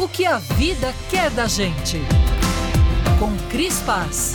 O que a vida quer da gente. Com Cris Paz.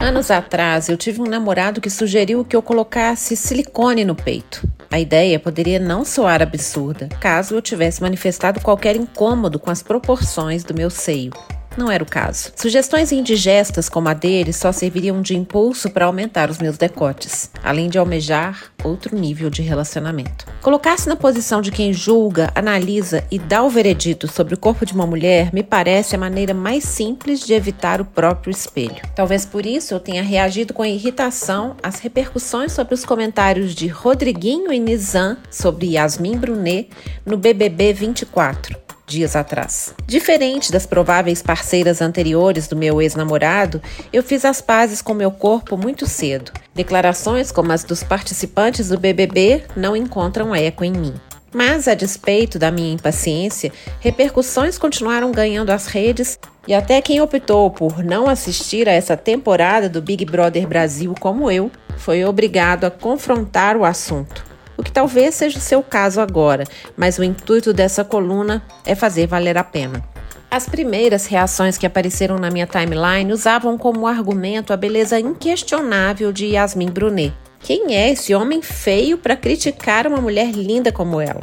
Anos atrás, eu tive um namorado que sugeriu que eu colocasse silicone no peito. A ideia poderia não soar absurda, caso eu tivesse manifestado qualquer incômodo com as proporções do meu seio. Não era o caso. Sugestões indigestas como a dele só serviriam de impulso para aumentar os meus decotes, além de almejar outro nível de relacionamento. Colocar-se na posição de quem julga, analisa e dá o veredito sobre o corpo de uma mulher me parece a maneira mais simples de evitar o próprio espelho. Talvez por isso eu tenha reagido com irritação às repercussões sobre os comentários de Rodriguinho e Nizam sobre Yasmin Brunet no BBB 24 dias atrás. Diferente das prováveis parceiras anteriores do meu ex-namorado, eu fiz as pazes com meu corpo muito cedo. Declarações como as dos participantes do BBB não encontram eco em mim. Mas, a despeito da minha impaciência, repercussões continuaram ganhando as redes e até quem optou por não assistir a essa temporada do Big Brother Brasil como eu, foi obrigado a confrontar o assunto o que talvez seja o seu caso agora, mas o intuito dessa coluna é fazer valer a pena. As primeiras reações que apareceram na minha timeline usavam como argumento a beleza inquestionável de Yasmin Brunet. Quem é esse homem feio para criticar uma mulher linda como ela?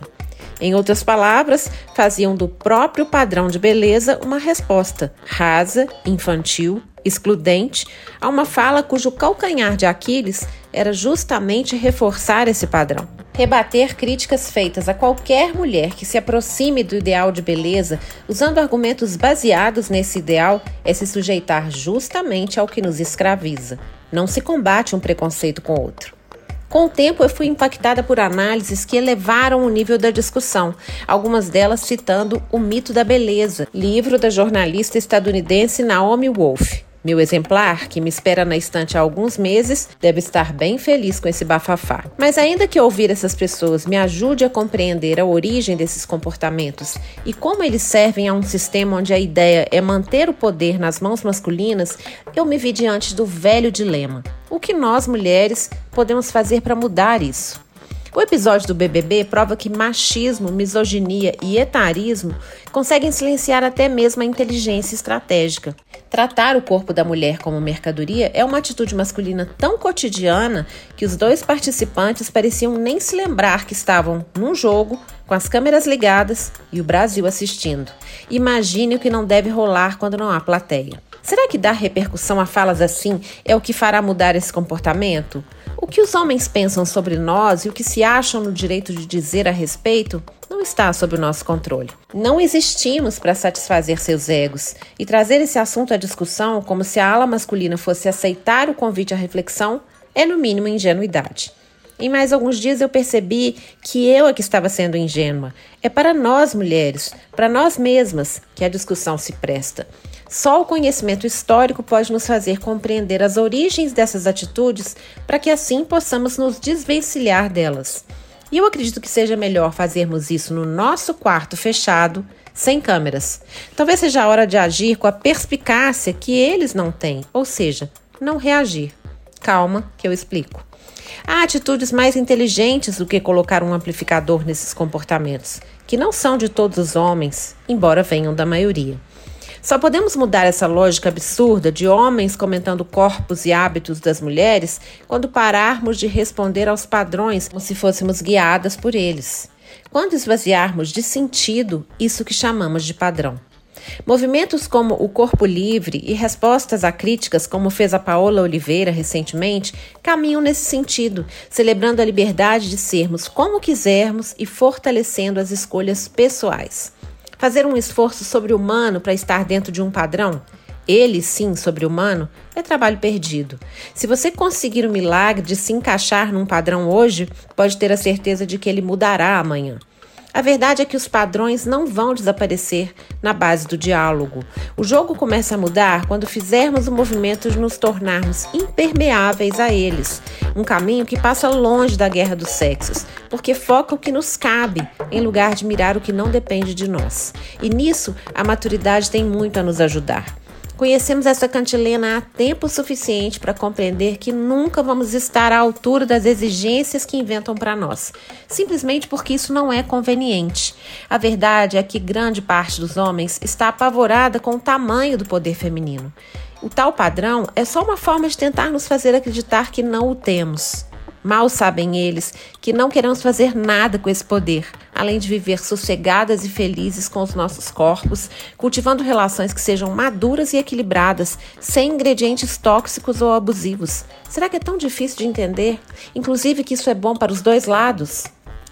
Em outras palavras, faziam do próprio padrão de beleza uma resposta rasa, infantil, excludente a uma fala cujo calcanhar de Aquiles era justamente reforçar esse padrão. Rebater críticas feitas a qualquer mulher que se aproxime do ideal de beleza usando argumentos baseados nesse ideal é se sujeitar justamente ao que nos escraviza. Não se combate um preconceito com outro. Com o tempo, eu fui impactada por análises que elevaram o nível da discussão, algumas delas citando O Mito da Beleza, livro da jornalista estadunidense Naomi Wolf. Meu exemplar, que me espera na estante há alguns meses, deve estar bem feliz com esse bafafá. Mas ainda que ouvir essas pessoas me ajude a compreender a origem desses comportamentos e como eles servem a um sistema onde a ideia é manter o poder nas mãos masculinas, eu me vi diante do velho dilema. O que nós, mulheres, podemos fazer para mudar isso? O episódio do BBB prova que machismo, misoginia e etarismo conseguem silenciar até mesmo a inteligência estratégica. Tratar o corpo da mulher como mercadoria é uma atitude masculina tão cotidiana que os dois participantes pareciam nem se lembrar que estavam num jogo com as câmeras ligadas e o Brasil assistindo. Imagine o que não deve rolar quando não há plateia. Será que dar repercussão a falas assim é o que fará mudar esse comportamento? O que os homens pensam sobre nós e o que se acham no direito de dizer a respeito não está sob o nosso controle. Não existimos para satisfazer seus egos e trazer esse assunto à discussão como se a ala masculina fosse aceitar o convite à reflexão é, no mínimo, ingenuidade. Em mais alguns dias eu percebi que eu é que estava sendo ingênua. É para nós mulheres, para nós mesmas, que a discussão se presta. Só o conhecimento histórico pode nos fazer compreender as origens dessas atitudes para que assim possamos nos desvencilhar delas. E eu acredito que seja melhor fazermos isso no nosso quarto fechado, sem câmeras. Talvez seja a hora de agir com a perspicácia que eles não têm, ou seja, não reagir. Calma, que eu explico. Há atitudes mais inteligentes do que colocar um amplificador nesses comportamentos, que não são de todos os homens, embora venham da maioria. Só podemos mudar essa lógica absurda de homens comentando corpos e hábitos das mulheres quando pararmos de responder aos padrões como se fôssemos guiadas por eles. Quando esvaziarmos de sentido isso que chamamos de padrão. Movimentos como o Corpo Livre e respostas a críticas, como fez a Paola Oliveira recentemente, caminham nesse sentido, celebrando a liberdade de sermos como quisermos e fortalecendo as escolhas pessoais. Fazer um esforço sobre-humano para estar dentro de um padrão, ele sim sobre-humano, é trabalho perdido. Se você conseguir o milagre de se encaixar num padrão hoje, pode ter a certeza de que ele mudará amanhã. A verdade é que os padrões não vão desaparecer na base do diálogo. O jogo começa a mudar quando fizermos o movimento de nos tornarmos impermeáveis a eles. Um caminho que passa longe da guerra dos sexos, porque foca o que nos cabe, em lugar de mirar o que não depende de nós. E nisso, a maturidade tem muito a nos ajudar. Conhecemos essa cantilena há tempo suficiente para compreender que nunca vamos estar à altura das exigências que inventam para nós, simplesmente porque isso não é conveniente. A verdade é que grande parte dos homens está apavorada com o tamanho do poder feminino. O tal padrão é só uma forma de tentar nos fazer acreditar que não o temos. Mal sabem eles que não queremos fazer nada com esse poder, além de viver sossegadas e felizes com os nossos corpos, cultivando relações que sejam maduras e equilibradas, sem ingredientes tóxicos ou abusivos. Será que é tão difícil de entender? Inclusive que isso é bom para os dois lados?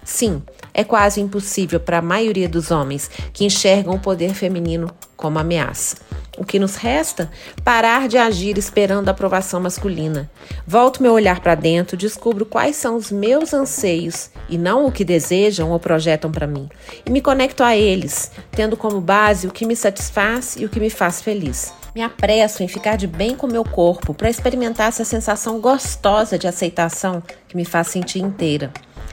Sim, é quase impossível para a maioria dos homens que enxergam o poder feminino como ameaça. O que nos resta? Parar de agir esperando a aprovação masculina. Volto meu olhar para dentro, descubro quais são os meus anseios e não o que desejam ou projetam para mim. E me conecto a eles, tendo como base o que me satisfaz e o que me faz feliz. Me apresso em ficar de bem com meu corpo para experimentar essa sensação gostosa de aceitação que me faz sentir inteira.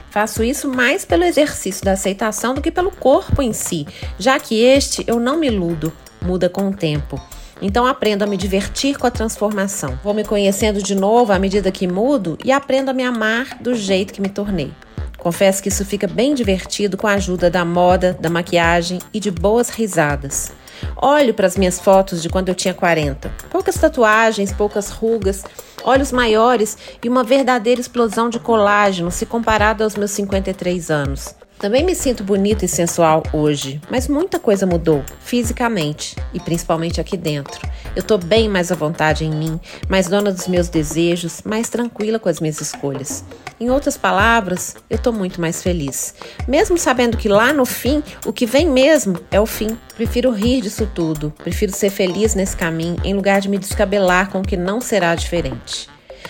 Faço isso mais pelo exercício da aceitação do que pelo corpo em si, já que este eu não me iludo, muda com o tempo. Então aprendo a me divertir com a transformação. Vou me conhecendo de novo à medida que mudo e aprendo a me amar do jeito que me tornei. Confesso que isso fica bem divertido com a ajuda da moda, da maquiagem e de boas risadas. Olho para as minhas fotos de quando eu tinha 40. Poucas tatuagens, poucas rugas, olhos maiores e uma verdadeira explosão de colágeno se comparado aos meus 53 anos. Também me sinto bonita e sensual hoje, mas muita coisa mudou, fisicamente e principalmente aqui dentro. Eu tô bem mais à vontade em mim, mais dona dos meus desejos, mais tranquila com as minhas escolhas. Em outras palavras, eu tô muito mais feliz. Mesmo sabendo que lá no fim, o que vem mesmo é o fim. Prefiro rir disso tudo, prefiro ser feliz nesse caminho em lugar de me descabelar com o que não será diferente.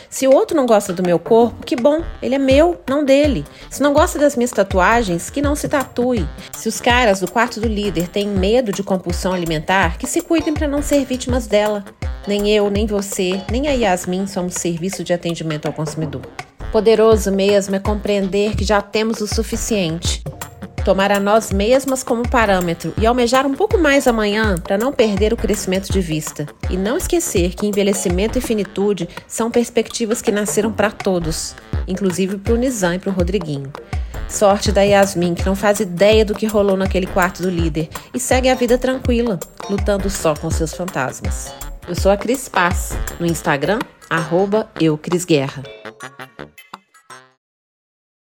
Se o outro não gosta do meu corpo, que bom, ele é meu, não dele. Se não gosta das minhas tatuagens, que não se tatue. Se os caras do quarto do líder têm medo de compulsão alimentar, que se cuidem para não ser vítimas dela. Nem eu, nem você, nem a Yasmin somos serviço de atendimento ao consumidor. Poderoso mesmo é compreender que já temos o suficiente tomar a nós mesmas como parâmetro e almejar um pouco mais amanhã para não perder o crescimento de vista. E não esquecer que envelhecimento e finitude são perspectivas que nasceram para todos, inclusive para o Nizam e para o Rodriguinho. Sorte da Yasmin, que não faz ideia do que rolou naquele quarto do líder e segue a vida tranquila, lutando só com seus fantasmas. Eu sou a Cris Paz, no Instagram, arroba.